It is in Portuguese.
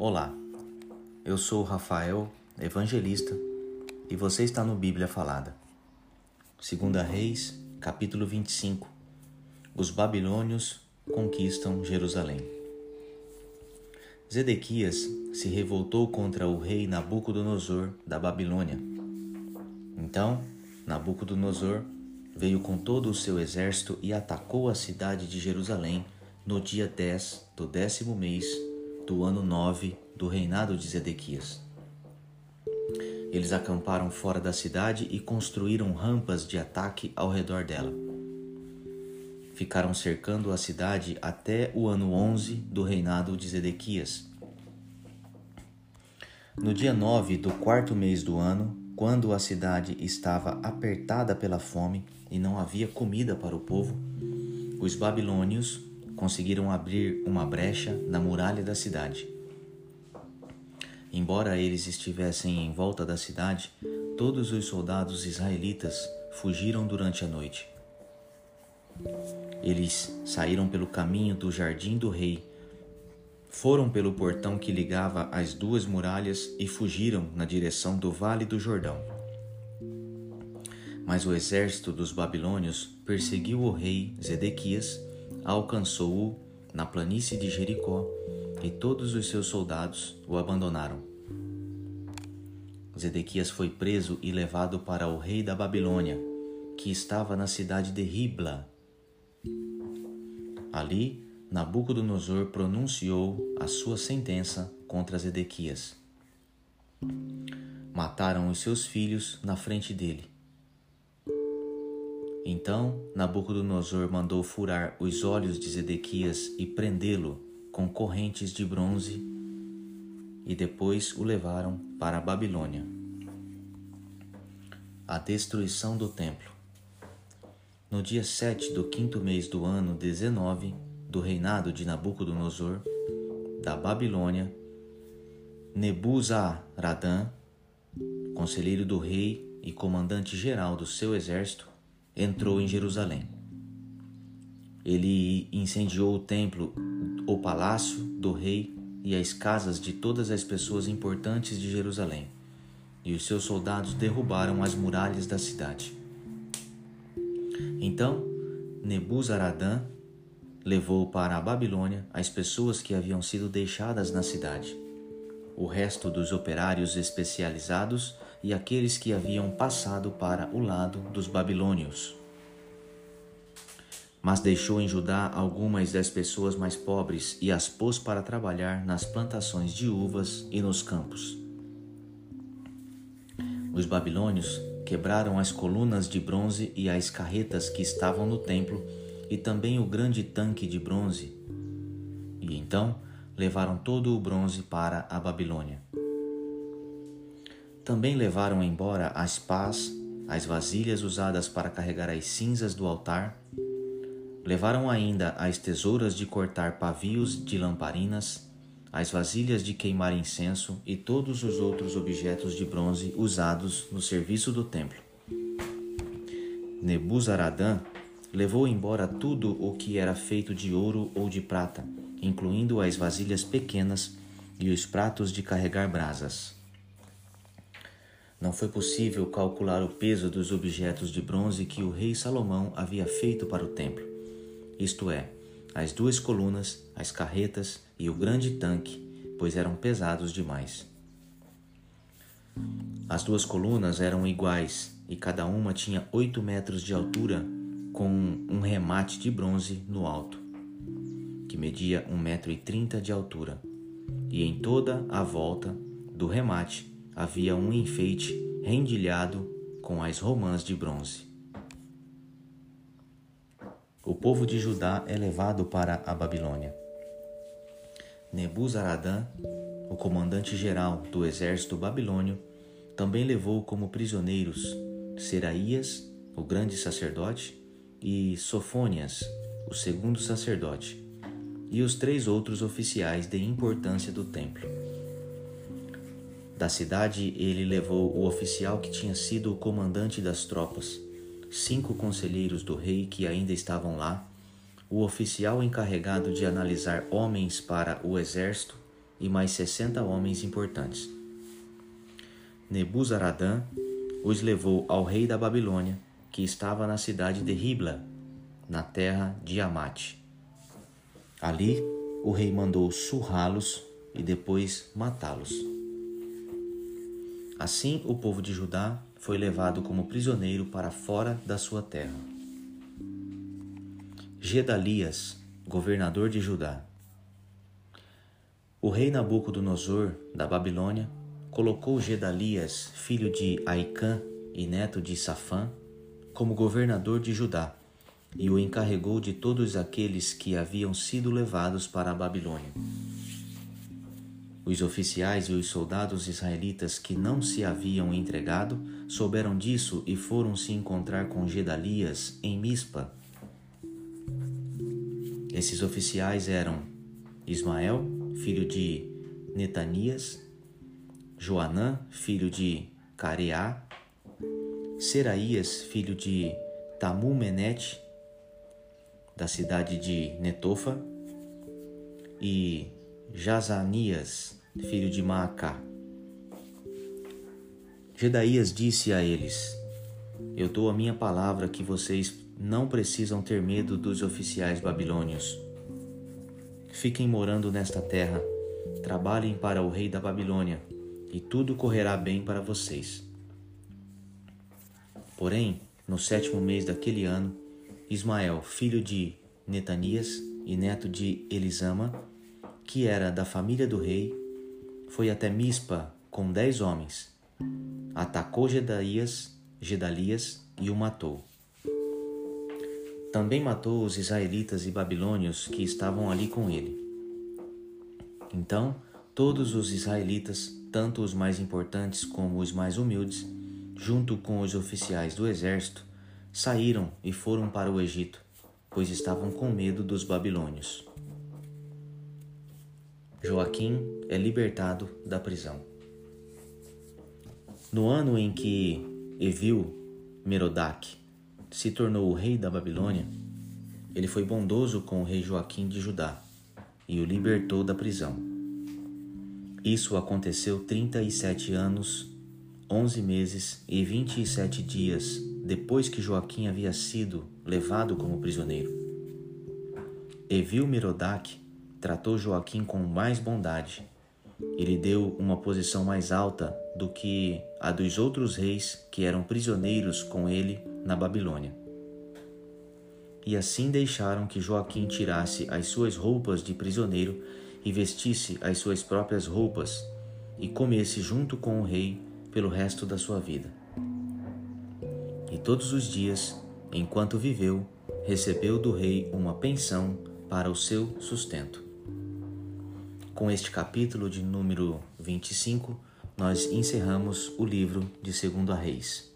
Olá, eu sou Rafael, evangelista, e você está no Bíblia Falada. Segunda Reis, capítulo 25. Os babilônios conquistam Jerusalém. Zedequias se revoltou contra o rei Nabucodonosor da Babilônia. Então, Nabucodonosor veio com todo o seu exército e atacou a cidade de Jerusalém no dia 10 do décimo mês do ano 9 do reinado de Zedequias. Eles acamparam fora da cidade e construíram rampas de ataque ao redor dela. Ficaram cercando a cidade até o ano 11 do reinado de Zedequias. No dia 9 do quarto mês do ano, quando a cidade estava apertada pela fome e não havia comida para o povo, os babilônios conseguiram abrir uma brecha na muralha da cidade. Embora eles estivessem em volta da cidade, todos os soldados israelitas fugiram durante a noite. Eles saíram pelo caminho do jardim do rei, foram pelo portão que ligava as duas muralhas e fugiram na direção do vale do Jordão. Mas o exército dos babilônios perseguiu o rei Zedequias alcançou-o na planície de Jericó e todos os seus soldados o abandonaram. Zedequias foi preso e levado para o rei da Babilônia, que estava na cidade de Ribla. Ali, Nabucodonosor pronunciou a sua sentença contra Zedequias. Mataram os seus filhos na frente dele então Nabucodonosor mandou furar os olhos de Zedequias e prendê-lo com correntes de bronze, e depois o levaram para a Babilônia. A destruição do templo. No dia 7 do quinto mês do ano 19 do reinado de Nabucodonosor, da Babilônia, Nebuzaradã, conselheiro do rei e comandante geral do seu exército, entrou em Jerusalém. Ele incendiou o templo, o palácio do rei e as casas de todas as pessoas importantes de Jerusalém, e os seus soldados derrubaram as muralhas da cidade. Então, Nebuzaradã levou para a Babilônia as pessoas que haviam sido deixadas na cidade, o resto dos operários especializados e aqueles que haviam passado para o lado dos babilônios. Mas deixou em Judá algumas das pessoas mais pobres e as pôs para trabalhar nas plantações de uvas e nos campos. Os babilônios quebraram as colunas de bronze e as carretas que estavam no templo e também o grande tanque de bronze. E então levaram todo o bronze para a Babilônia. Também levaram embora as pás, as vasilhas usadas para carregar as cinzas do altar. Levaram ainda as tesouras de cortar pavios de lamparinas, as vasilhas de queimar incenso e todos os outros objetos de bronze usados no serviço do templo. Nebuzaradã levou embora tudo o que era feito de ouro ou de prata, incluindo as vasilhas pequenas e os pratos de carregar brasas. Não foi possível calcular o peso dos objetos de bronze que o rei Salomão havia feito para o templo, isto é, as duas colunas, as carretas e o grande tanque, pois eram pesados demais. As duas colunas eram iguais e cada uma tinha oito metros de altura, com um remate de bronze no alto, que media um metro e trinta de altura, e em toda a volta do remate havia um enfeite rendilhado com as romãs de bronze. O povo de Judá é levado para a Babilônia. Nebuzaradã, o comandante-geral do exército babilônio, também levou como prisioneiros Seraías, o grande sacerdote, e Sofônias, o segundo sacerdote, e os três outros oficiais de importância do templo da cidade, ele levou o oficial que tinha sido o comandante das tropas, cinco conselheiros do rei que ainda estavam lá, o oficial encarregado de analisar homens para o exército e mais sessenta homens importantes. Nebuzaradã os levou ao rei da Babilônia, que estava na cidade de Ribla, na terra de Amate. Ali, o rei mandou surrá-los e depois matá-los. Assim, o povo de Judá foi levado como prisioneiro para fora da sua terra. Gedalias, governador de Judá. O rei Nabucodonosor, da Babilônia, colocou Gedalias, filho de Aicã e neto de Safã, como governador de Judá, e o encarregou de todos aqueles que haviam sido levados para a Babilônia. Os oficiais e os soldados israelitas que não se haviam entregado souberam disso e foram se encontrar com Gedalias em Mispa. Esses oficiais eram Ismael, filho de Netanias, Joanã, filho de Careá, Seraías, filho de Tamumenete, da cidade de Netofa, e Jazanias, filho de Maacá. Gedaías disse a eles: Eu dou a minha palavra que vocês não precisam ter medo dos oficiais babilônios. Fiquem morando nesta terra, trabalhem para o rei da Babilônia, e tudo correrá bem para vocês. Porém, no sétimo mês daquele ano, Ismael, filho de Netanias e neto de Elisama, que era da família do rei, foi até Mispa com dez homens, atacou Gedaías, Gedalias e o matou. Também matou os israelitas e babilônios que estavam ali com ele. Então, todos os israelitas, tanto os mais importantes como os mais humildes, junto com os oficiais do exército, saíram e foram para o Egito, pois estavam com medo dos babilônios. Joaquim é libertado da prisão. No ano em que Evil Merodach se tornou o rei da Babilônia, ele foi bondoso com o rei Joaquim de Judá e o libertou da prisão. Isso aconteceu trinta e sete anos, onze meses e vinte e sete dias depois que Joaquim havia sido levado como prisioneiro. Evil Merodach tratou Joaquim com mais bondade e lhe deu uma posição mais alta do que a dos outros reis que eram prisioneiros com ele na Babilônia. E assim deixaram que Joaquim tirasse as suas roupas de prisioneiro e vestisse as suas próprias roupas e comesse junto com o rei pelo resto da sua vida. E todos os dias, enquanto viveu, recebeu do rei uma pensão para o seu sustento. Com este capítulo de número 25, nós encerramos o livro de Segundo a Reis.